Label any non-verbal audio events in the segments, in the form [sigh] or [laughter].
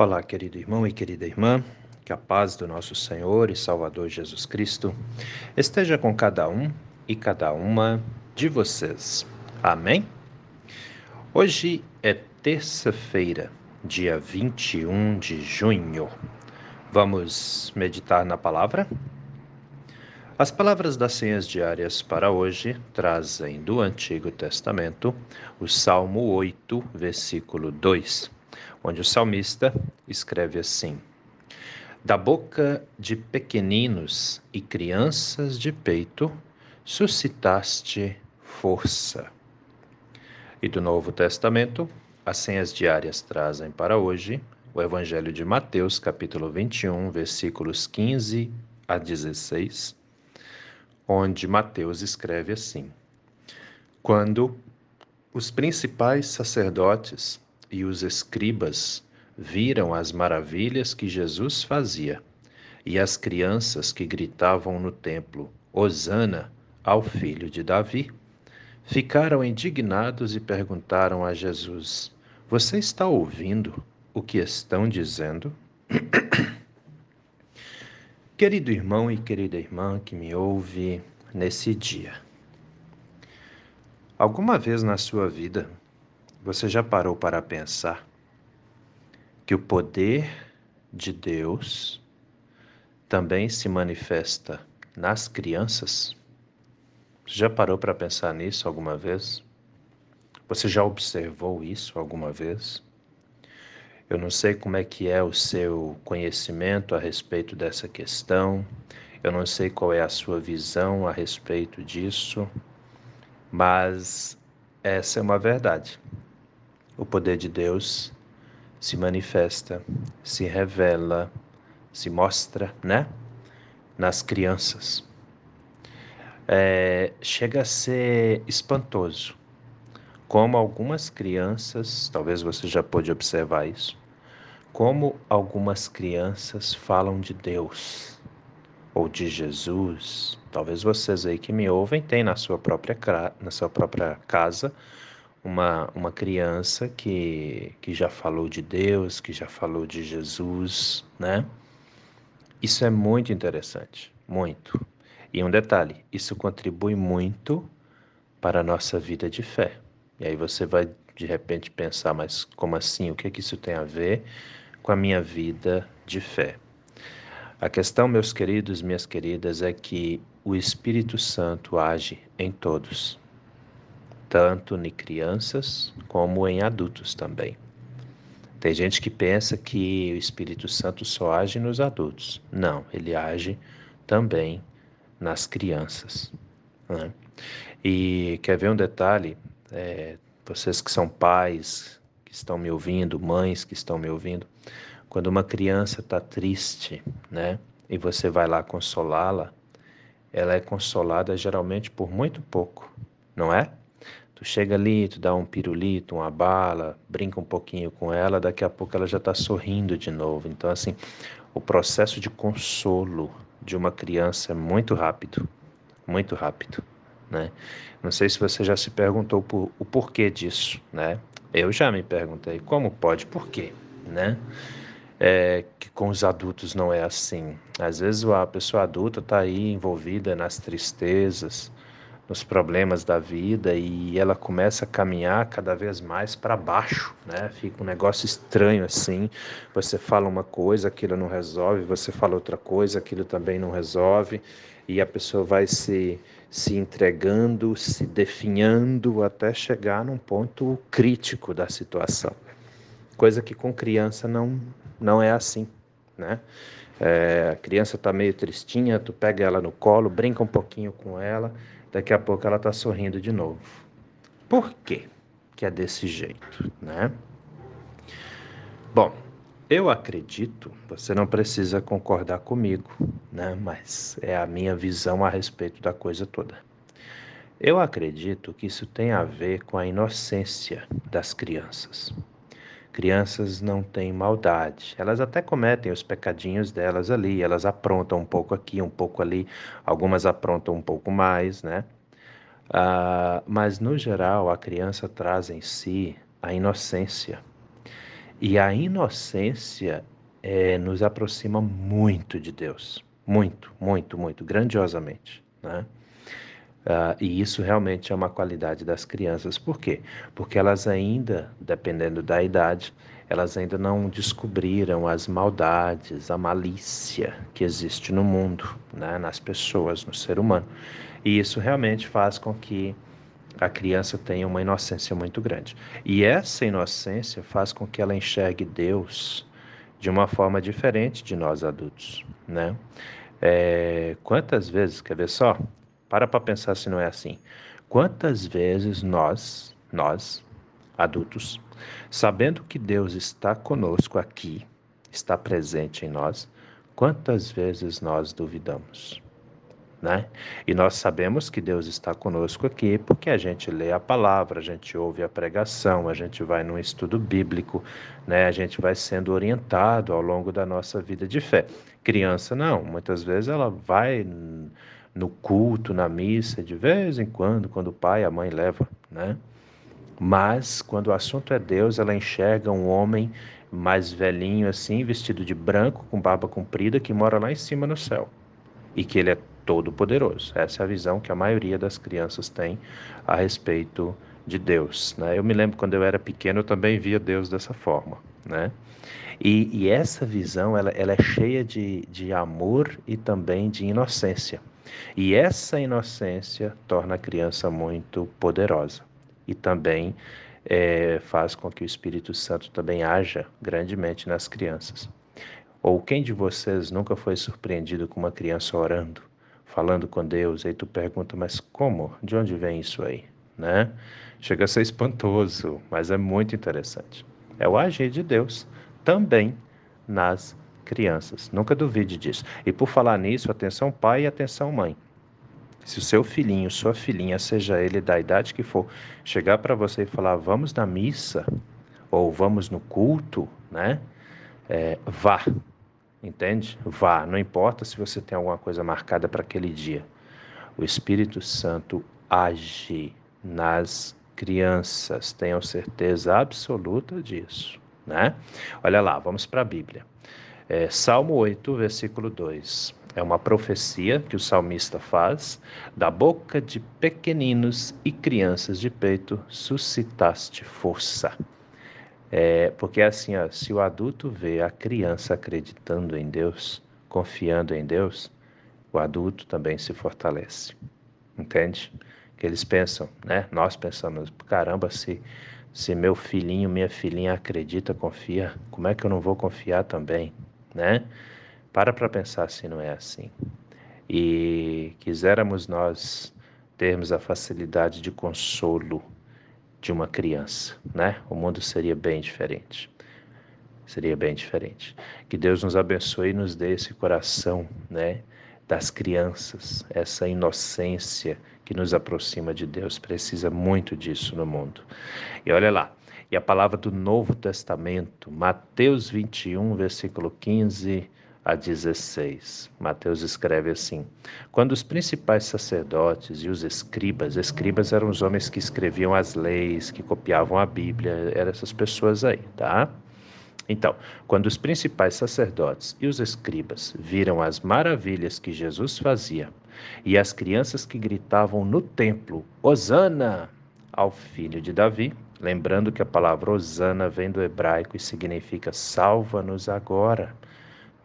Olá, querido irmão e querida irmã, que a paz do nosso Senhor e Salvador Jesus Cristo esteja com cada um e cada uma de vocês. Amém? Hoje é terça-feira, dia 21 de junho. Vamos meditar na palavra? As palavras das senhas diárias para hoje trazem do Antigo Testamento o Salmo 8, versículo 2 onde o salmista escreve assim: Da boca de pequeninos e crianças de peito suscitaste força. E do Novo Testamento, as senhas diárias trazem para hoje o Evangelho de Mateus, capítulo 21, versículos 15 a 16, onde Mateus escreve assim: Quando os principais sacerdotes e os escribas viram as maravilhas que Jesus fazia e as crianças que gritavam no templo: Hosana ao filho de Davi. Ficaram indignados e perguntaram a Jesus: Você está ouvindo o que estão dizendo? [coughs] Querido irmão e querida irmã que me ouve nesse dia, alguma vez na sua vida você já parou para pensar que o poder de Deus também se manifesta nas crianças? Você já parou para pensar nisso alguma vez? Você já observou isso alguma vez? Eu não sei como é que é o seu conhecimento a respeito dessa questão. Eu não sei qual é a sua visão a respeito disso, mas essa é uma verdade o poder de Deus se manifesta, se revela, se mostra, né? Nas crianças. É, chega a ser espantoso como algumas crianças, talvez você já pôde observar isso, como algumas crianças falam de Deus ou de Jesus. Talvez vocês aí que me ouvem têm na sua própria, na sua própria casa uma, uma criança que, que já falou de Deus, que já falou de Jesus, né? Isso é muito interessante, muito. E um detalhe, isso contribui muito para a nossa vida de fé. E aí você vai de repente pensar, mas como assim? O que é que isso tem a ver com a minha vida de fé? A questão, meus queridos, minhas queridas, é que o Espírito Santo age em todos tanto em crianças como em adultos também. Tem gente que pensa que o Espírito Santo só age nos adultos. Não, ele age também nas crianças. Né? E quer ver um detalhe? É, vocês que são pais, que estão me ouvindo, mães que estão me ouvindo, quando uma criança está triste, né, e você vai lá consolá-la, ela é consolada geralmente por muito pouco, não é? Tu chega ali, tu dá um pirulito, uma bala, brinca um pouquinho com ela, daqui a pouco ela já está sorrindo de novo. Então, assim, o processo de consolo de uma criança é muito rápido, muito rápido, né? Não sei se você já se perguntou por, o porquê disso, né? Eu já me perguntei como pode, por quê, né? É, que com os adultos não é assim. Às vezes a pessoa adulta está aí envolvida nas tristezas, nos problemas da vida e ela começa a caminhar cada vez mais para baixo, né? Fica um negócio estranho assim. Você fala uma coisa, aquilo não resolve, você fala outra coisa, aquilo também não resolve, e a pessoa vai se se entregando, se definhando até chegar num ponto crítico da situação. Coisa que com criança não não é assim, né? É, a criança está meio tristinha, tu pega ela no colo, brinca um pouquinho com ela, daqui a pouco ela está sorrindo de novo. Por quê que é desse jeito, né? Bom, eu acredito, você não precisa concordar comigo, né? Mas é a minha visão a respeito da coisa toda. Eu acredito que isso tem a ver com a inocência das crianças. Crianças não têm maldade. Elas até cometem os pecadinhos delas ali, elas aprontam um pouco aqui, um pouco ali, algumas aprontam um pouco mais, né? Ah, mas no geral, a criança traz em si a inocência. E a inocência é, nos aproxima muito de Deus. Muito, muito, muito, grandiosamente. Né? Uh, e isso realmente é uma qualidade das crianças. Por quê? Porque elas ainda, dependendo da idade, elas ainda não descobriram as maldades, a malícia que existe no mundo, né? nas pessoas, no ser humano. E isso realmente faz com que a criança tenha uma inocência muito grande. E essa inocência faz com que ela enxergue Deus de uma forma diferente de nós adultos, né? É, quantas vezes, quer ver só? Para para pensar se não é assim. Quantas vezes nós, nós, adultos, sabendo que Deus está conosco aqui, está presente em nós, quantas vezes nós duvidamos? né? E nós sabemos que Deus está conosco aqui porque a gente lê a palavra, a gente ouve a pregação, a gente vai num estudo bíblico, né? A gente vai sendo orientado ao longo da nossa vida de fé. Criança não, muitas vezes ela vai no culto, na missa, de vez em quando, quando o pai e a mãe levam, né? Mas quando o assunto é Deus, ela enxerga um homem mais velhinho assim, vestido de branco, com barba comprida, que mora lá em cima no céu. E que ele é todo-poderoso. Essa é a visão que a maioria das crianças tem a respeito de Deus. Né? Eu me lembro quando eu era pequeno, eu também via Deus dessa forma. Né? E, e essa visão ela, ela é cheia de, de amor e também de inocência. E essa inocência torna a criança muito poderosa e também é, faz com que o Espírito Santo também haja grandemente nas crianças. Ou quem de vocês nunca foi surpreendido com uma criança orando? falando com Deus, aí tu pergunta, mas como? De onde vem isso aí? Né? Chega a ser espantoso, mas é muito interessante. É o agir de Deus também nas crianças. Nunca duvide disso. E por falar nisso, atenção pai e atenção mãe. Se o seu filhinho, sua filhinha, seja ele da idade que for, chegar para você e falar, vamos na missa, ou vamos no culto, né? É, vá, Entende? Vá, não importa se você tem alguma coisa marcada para aquele dia. O Espírito Santo age nas crianças, tenham certeza absoluta disso, né? Olha lá, vamos para a Bíblia. É, Salmo 8, versículo 2. É uma profecia que o salmista faz: da boca de pequeninos e crianças de peito suscitaste força. É, porque assim, ó, se o adulto vê a criança acreditando em Deus, confiando em Deus, o adulto também se fortalece. Entende? Que eles pensam, né? Nós pensamos, caramba, se, se meu filhinho, minha filhinha acredita, confia, como é que eu não vou confiar também, né? Para para pensar se não é assim. E quiséramos nós termos a facilidade de consolo de uma criança, né? O mundo seria bem diferente. Seria bem diferente. Que Deus nos abençoe e nos dê esse coração, né? Das crianças, essa inocência que nos aproxima de Deus. Precisa muito disso no mundo. E olha lá, e a palavra do Novo Testamento, Mateus 21, versículo 15 a 16. Mateus escreve assim: Quando os principais sacerdotes e os escribas, escribas eram os homens que escreviam as leis, que copiavam a Bíblia, eram essas pessoas aí, tá? Então, quando os principais sacerdotes e os escribas viram as maravilhas que Jesus fazia e as crianças que gritavam no templo: Hosana ao filho de Davi, lembrando que a palavra Hosana vem do hebraico e significa salva-nos agora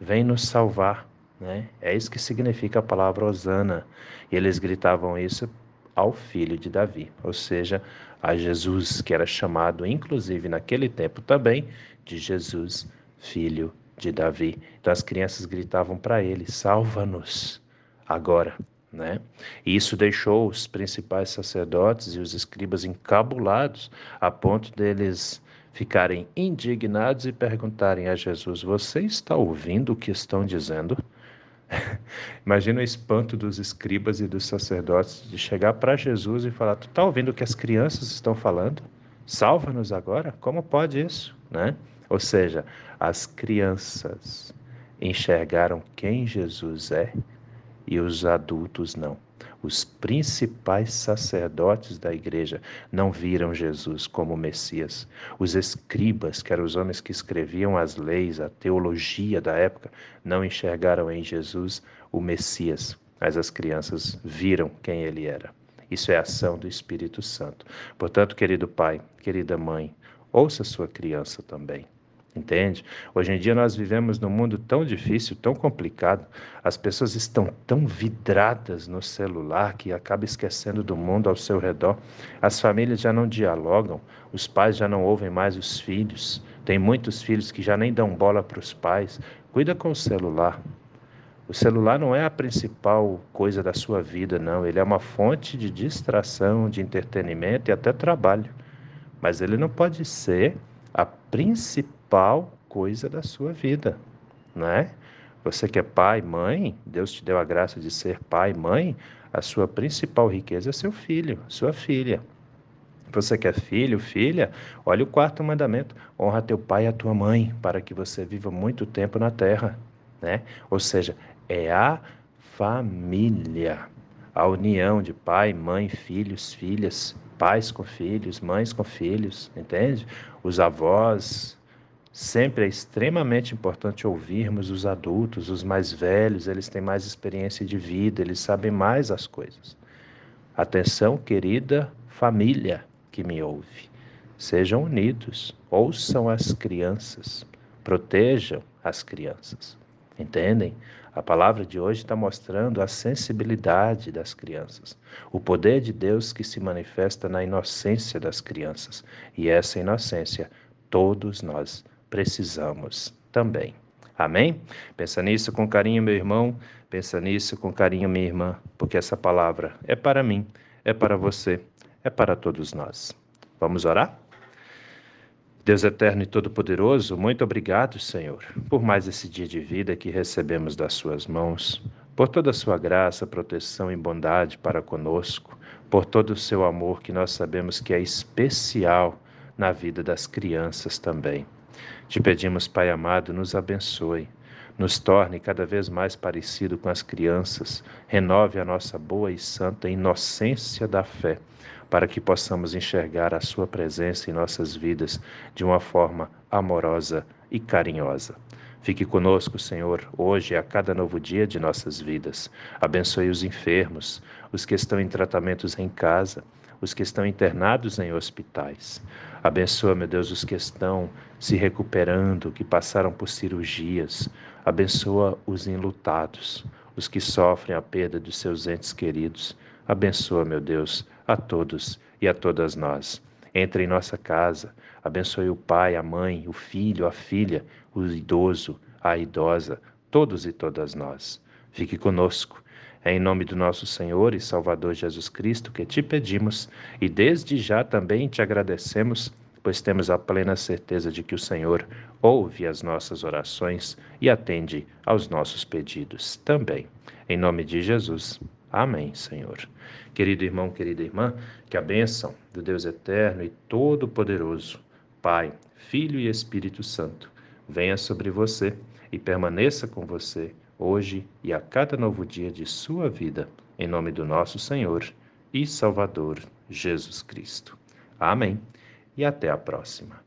vem nos salvar. Né? É isso que significa a palavra Osana. E eles gritavam isso ao filho de Davi, ou seja, a Jesus, que era chamado, inclusive naquele tempo também, de Jesus, filho de Davi. Então as crianças gritavam para ele: salva-nos agora. Né? E isso deixou os principais sacerdotes e os escribas encabulados a ponto deles ficarem indignados e perguntarem a Jesus: Você está ouvindo o que estão dizendo? [laughs] Imagina o espanto dos escribas e dos sacerdotes de chegar para Jesus e falar: Tu está ouvindo o que as crianças estão falando? Salva-nos agora? Como pode isso? Né? Ou seja, as crianças enxergaram quem Jesus é e os adultos não. os principais sacerdotes da igreja não viram Jesus como Messias. Os escribas, que eram os homens que escreviam as leis, a teologia da época, não enxergaram em Jesus o Messias, mas as crianças viram quem ele era. Isso é ação do Espírito Santo. Portanto, querido pai, querida mãe, ouça sua criança também. Entende? Hoje em dia nós vivemos num mundo tão difícil, tão complicado. As pessoas estão tão vidradas no celular que acaba esquecendo do mundo ao seu redor. As famílias já não dialogam, os pais já não ouvem mais os filhos. Tem muitos filhos que já nem dão bola para os pais. Cuida com o celular. O celular não é a principal coisa da sua vida, não. Ele é uma fonte de distração, de entretenimento e até trabalho. Mas ele não pode ser a principal coisa da sua vida, não é? Você que é pai, mãe, Deus te deu a graça de ser pai, mãe, a sua principal riqueza é seu filho, sua filha. Você que é filho, filha, olha o quarto mandamento: honra teu pai e a tua mãe, para que você viva muito tempo na terra, né? Ou seja, é a família, a união de pai, mãe, filhos, filhas, pais com filhos, mães com filhos, entende? Os avós. Sempre é extremamente importante ouvirmos os adultos, os mais velhos, eles têm mais experiência de vida, eles sabem mais as coisas. Atenção, querida família que me ouve. Sejam unidos, ouçam as crianças, protejam as crianças. Entendem? A palavra de hoje está mostrando a sensibilidade das crianças, o poder de Deus que se manifesta na inocência das crianças. E essa inocência todos nós precisamos também. Amém? Pensa nisso com carinho, meu irmão. Pensa nisso com carinho, minha irmã, porque essa palavra é para mim, é para você, é para todos nós. Vamos orar? Deus eterno e todo-poderoso, muito obrigado, Senhor, por mais esse dia de vida que recebemos das Suas mãos, por toda a Sua graça, proteção e bondade para conosco, por todo o Seu amor que nós sabemos que é especial na vida das crianças também. Te pedimos, Pai amado, nos abençoe, nos torne cada vez mais parecido com as crianças, renove a nossa boa e santa inocência da fé para que possamos enxergar a Sua presença em nossas vidas de uma forma amorosa e carinhosa. Fique conosco, Senhor, hoje e a cada novo dia de nossas vidas. Abençoe os enfermos, os que estão em tratamentos em casa, os que estão internados em hospitais. Abençoa, meu Deus, os que estão se recuperando, que passaram por cirurgias. Abençoa os enlutados, os que sofrem a perda dos seus entes queridos. Abençoa, meu Deus, a todos e a todas nós. Entre em nossa casa, abençoe o pai, a mãe, o filho, a filha, o idoso, a idosa, todos e todas nós. Fique conosco. É em nome do nosso Senhor e Salvador Jesus Cristo que te pedimos e desde já também te agradecemos, pois temos a plena certeza de que o Senhor ouve as nossas orações e atende aos nossos pedidos também. Em nome de Jesus. Amém, Senhor. Querido irmão, querida irmã, que a bênção do Deus eterno e todo-poderoso, Pai, Filho e Espírito Santo, venha sobre você e permaneça com você hoje e a cada novo dia de sua vida, em nome do nosso Senhor e Salvador Jesus Cristo. Amém. E até a próxima.